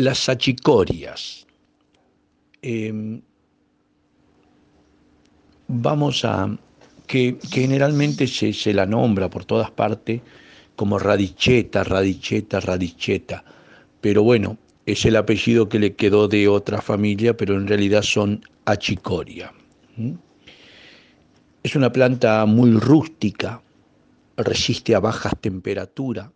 Las achicorias. Em, vamos a, que, generalmente se, se, la nombra por todas partes como radicheta, radicheta, radicheta, pero bueno, es el apellido que le quedó de otra familia, pero en realidad son achicoria. Es una planta muy rústica, resiste a bajas temperaturas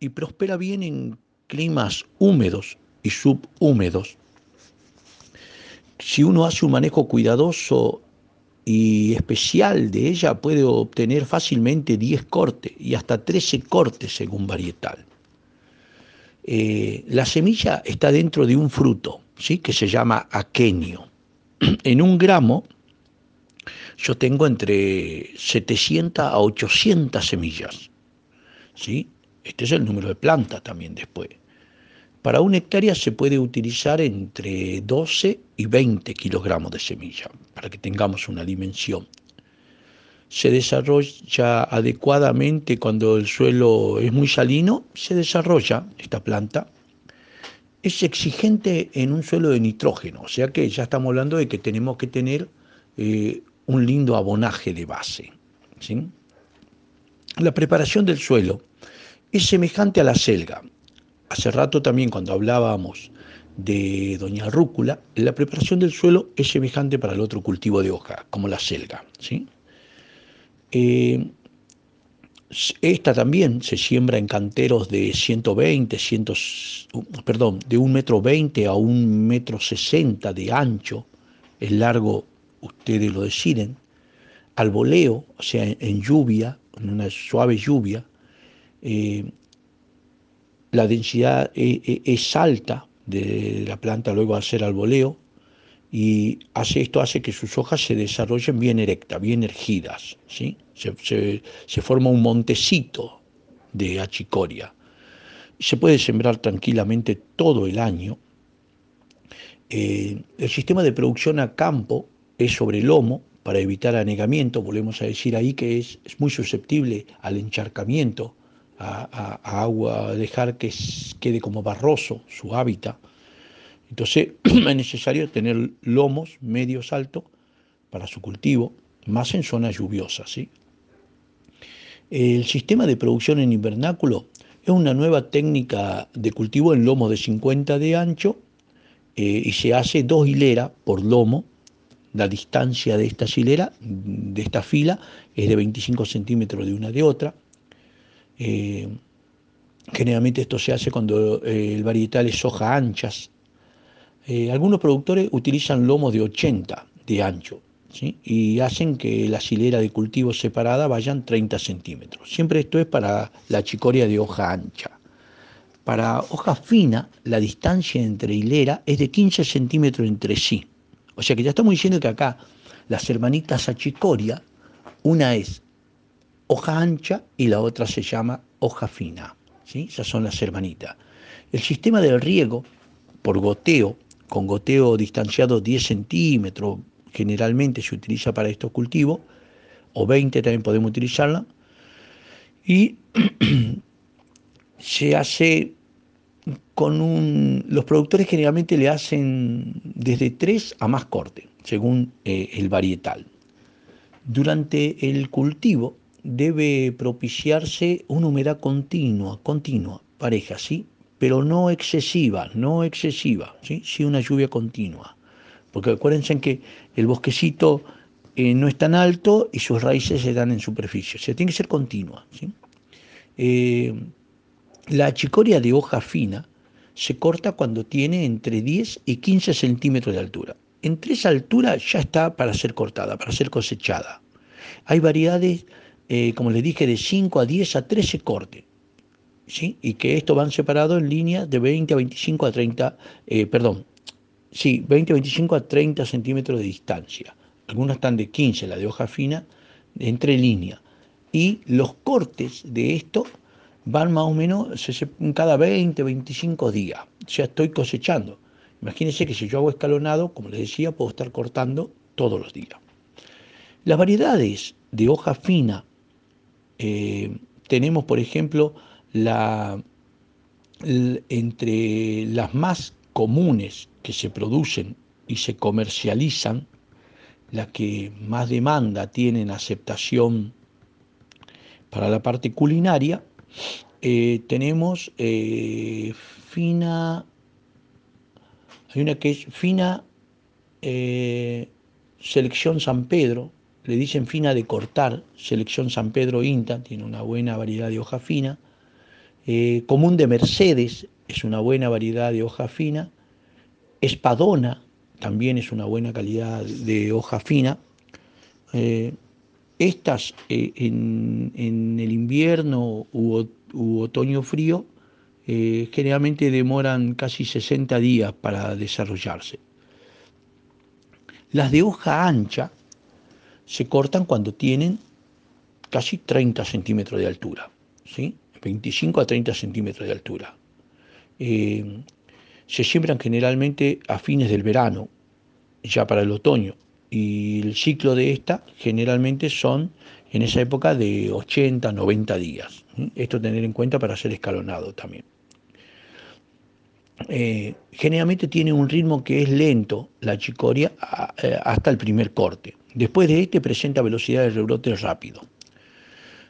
y prospera bien en climas húmedos y subhúmedos. Si uno hace un manejo cuidadoso y especial de ella, puede obtener fácilmente 10 cortes y hasta 13 cortes según varietal. Eh, la semilla está dentro de un fruto, ¿sí? que se llama aquenio. En un gramo yo tengo entre 700 a 800 semillas. ¿sí? Este es el número de plantas también después. Para una hectárea se puede utilizar entre 12 y 20 kilogramos de semilla, para que tengamos una dimensión. Se desarrolla adecuadamente cuando el suelo es muy salino, se desarrolla esta planta. Es exigente en un suelo de nitrógeno, o sea que ya estamos hablando de que tenemos que tener eh, un lindo abonaje de base. La preparación del suelo es semejante a la selga. Hace rato también cuando hablábamos de Doña Rúcula, la preparación del suelo es semejante para el otro cultivo de hoja, como la selga. ¿sí? Eh, esta también se siembra en canteros de 120, 100, perdón, de un metro 20 a un metro 60 de ancho, el largo ustedes lo deciden, al voleo, o sea, en, lluvia, en una suave lluvia, eh, la densidad e, e, es, alta de la planta luego a hacer al voleo y hace, esto hace que sus hojas se desarrollen bien erectas, bien ergidas, ¿sí? se, forma un montecito de achicoria. Se puede sembrar tranquilamente todo el año. Eh, el sistema de producción a campo es sobre lomo para evitar anegamiento, volvemos a decir ahí que es, muy susceptible al encharcamiento, a, agua, dejar que quede como barroso su hábitat. Entonces es necesario tener lomos medios altos para su cultivo, más en zonas lluviosas. ¿sí? El sistema de producción en invernáculo es una nueva técnica de cultivo en lomo de 50 de ancho eh, y se hace dos hileras por lomo la distancia de esta hilera, de esta fila, es de 25 centímetros de una de otra. Eh, generalmente esto se hace cuando eh, el varietal es hoja anchas. Eh, algunos productores utilizan lomos de 80 de ancho y hacen que la hilera de cultivo separada vayan 30 centímetros. Siempre esto es para la chicoria de hoja ancha. Para hoja fina, la distancia entre hilera es de 15 centímetros entre sí. O sea que ya estamos diciendo que acá las hermanitas achicoria, una es hoja ancha y la otra se llama hoja fina. ¿sí? Esas son las hermanitas. El sistema del riego por goteo, con goteo distanciado 10 centímetros, generalmente se utiliza para estos cultivos, o 20 también podemos utilizarla, y se hace con un, los productores generalmente le hacen desde tres a más corte, según eh, el varietal. Durante el cultivo debe propiciarse una humedad continua, continua, pareja, ¿sí? Pero no excesiva, no excesiva, ¿sí? Sí una lluvia continua. Porque acuérdense que el bosquecito eh, no es tan alto y sus raíces se dan en superficie. O sea, tiene que ser continua. Eh, la chicoria de hoja fina se corta cuando tiene entre 10 y 15 centímetros de altura. Entre esa altura ya está para ser cortada, para ser cosechada. Hay variedades, eh, como les dije, de 5 a 10 a 13 cortes. ¿sí? Y que estos van separados en líneas de 20 a 25 a 30, eh, perdón, sí, 20 a 25 a 30 centímetros de distancia. Algunas están de 15, la de hoja fina, entre líneas. Y los cortes de esto van más o menos cada 20, 25 días. O sea, estoy cosechando. Imagínense que si yo hago escalonado, como les decía, puedo estar cortando todos los días. Las variedades de hoja fina, eh, tenemos por ejemplo la entre las más comunes que se producen y se comercializan, las que más demanda tienen aceptación para la parte culinaria, eh, tenemos eh, fina, hay una que es fina selección San Pedro, le dicen fina de cortar, selección San Pedro INTA, tiene una buena variedad de hoja fina, común de Mercedes es una buena variedad de hoja fina, espadona también es una buena calidad de hoja fina, estas eh, en, el invierno u, otoño frío eh, generalmente demoran casi 60 días para desarrollarse. Las de hoja ancha se cortan cuando tienen casi 30 centímetros de altura, ¿sí? 25 a 30 centímetros de altura. Eh, se siembran generalmente a fines del verano, ya para el otoño, y el ciclo de esta generalmente son en esa época de 80, 90 días. Esto tener en cuenta para ser escalonado también. Eh, generalmente tiene un ritmo que es lento, la chicoria, eh, hasta el primer corte. Después de este presenta velocidad de rebrote rápido.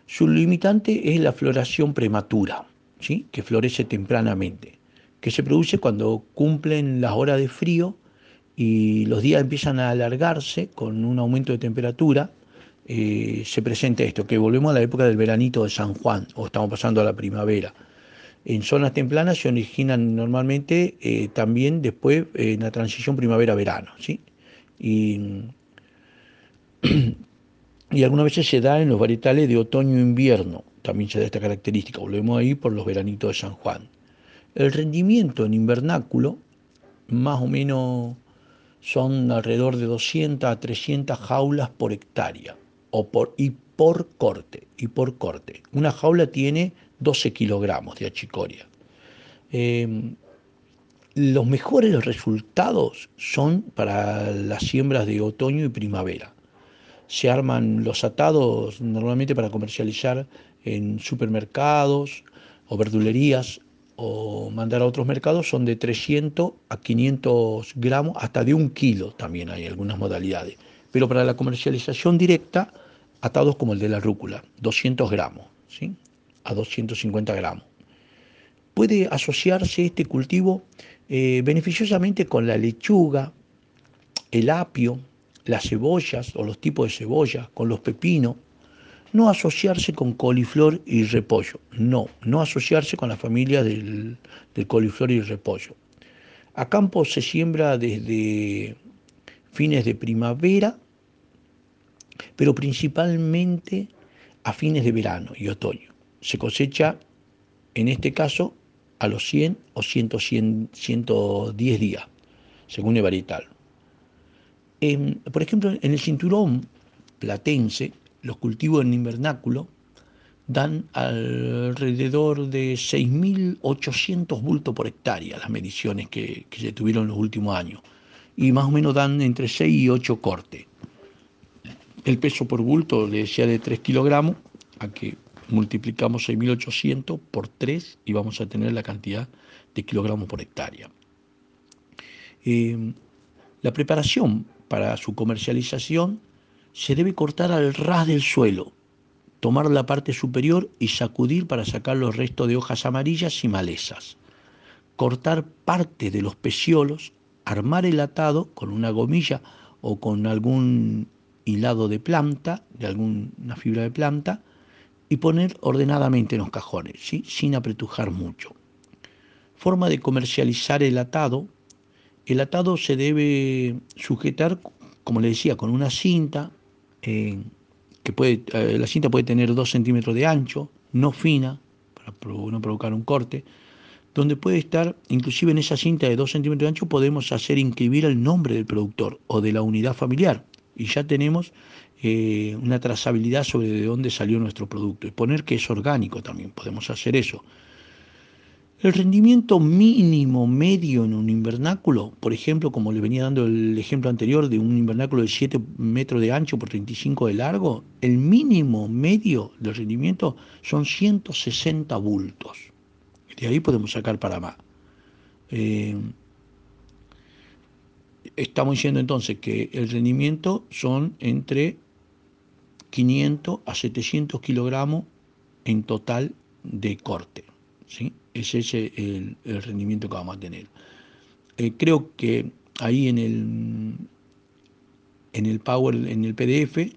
Su limitante es la floración prematura, ¿sí? que florece tempranamente, que se produce cuando cumplen las horas de frío y los días empiezan a alargarse con un aumento de temperatura, eh, se presenta esto, que volvemos a la época del veranito de San Juan, o estamos pasando a la primavera. En zonas templanas se originan normalmente eh, también después en la transición primavera-verano, ¿sí? Y, y algunas veces se da en los varietales de otoño-invierno, también se da esta característica, volvemos ahí por los veranitos de San Juan. El rendimiento en invernáculo, más o menos son alrededor de 200 a 300 jaulas por hectárea o por, y por corte. Y por corte. Una jaula tiene 12 kilogramos de achicoria. Em, los mejores resultados son para las siembras de otoño y primavera. Se arman los atados normalmente para comercializar en supermercados o verdulerías o mandar a otros mercados son de 300 a 500 gramos, hasta de un kilo también hay algunas modalidades. Pero para la comercialización directa, atados como el de la rúcula, 200 gramos, ¿sí? A 250 gramos. Puede asociarse este cultivo eh, beneficiosamente con la lechuga, el apio, las cebollas o los tipos de cebolla, con los pepinos, no asociarse con coliflor y repollo, no, no asociarse con la familia del, coliflor y repollo. A campo se siembra desde fines de primavera, pero principalmente a fines de verano y otoño. Se cosecha, en este caso, a los 100 o 110 días, según el varietal. por ejemplo, en el cinturón platense, los cultivos en invernáculo dan alrededor de 6.800 bultos por hectárea las mediciones que, se tuvieron en los últimos años y más o menos dan entre 6 y 8 cortes. El peso por bulto le decía de 3 kilogramos, a que multiplicamos 6.800 por 3 y vamos a tener la cantidad de kilogramos por hectárea. Eh, la preparación para su comercialización se debe cortar al ras del suelo, tomar la parte superior y sacudir para sacar los restos de hojas amarillas y malezas. Cortar parte de los peciolos, armar el atado con una gomilla o con algún hilado de planta, de alguna fibra de planta, y poner ordenadamente en los cajones, sin apretujar mucho. Forma de comercializar el atado. El atado se debe sujetar, como le decía, con una cinta eh, que puede, eh, la cinta puede tener 2 centímetros de ancho, no fina, para no provocar un corte, donde puede estar, inclusive en esa cinta de 2 centímetros de ancho, podemos hacer inscribir el nombre del productor o de la unidad familiar. Y ya tenemos eh, una trazabilidad sobre de dónde salió nuestro producto. Y poner que es orgánico también, podemos hacer eso. El rendimiento mínimo medio en un invernáculo, por ejemplo, como le venía dando el ejemplo anterior de un invernáculo de 7 metros de ancho por 35 de largo, el mínimo medio del rendimiento son 160 bultos. De ahí podemos sacar para más. Eh, estamos diciendo entonces que el rendimiento son entre 500 a 700 kilogramos en total de corte. ¿sí? Ese es el, rendimiento que vamos a tener. Eh, creo que ahí en el, en el Power, en el PDF, eh,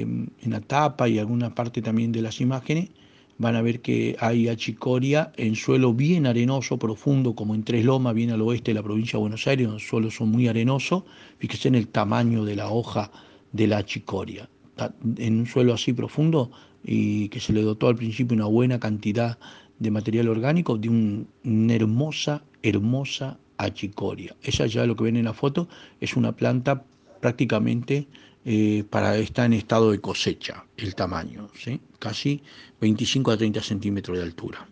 en la tapa y alguna parte también de las imágenes, van a ver que hay achicoria en suelo bien arenoso, profundo, como en Tres Lomas, bien al oeste de la provincia de Buenos Aires, los suelos son muy arenosos. Fíjese en el tamaño de la hoja de la achicoria. En un suelo así profundo y que se le dotó al principio una buena cantidad de material orgánico, de una hermosa, hermosa achicoria. Esa ya lo que ven en la foto es una planta prácticamente eh, para estar en estado de cosecha, el tamaño, casi 25 a 30 centímetros de altura.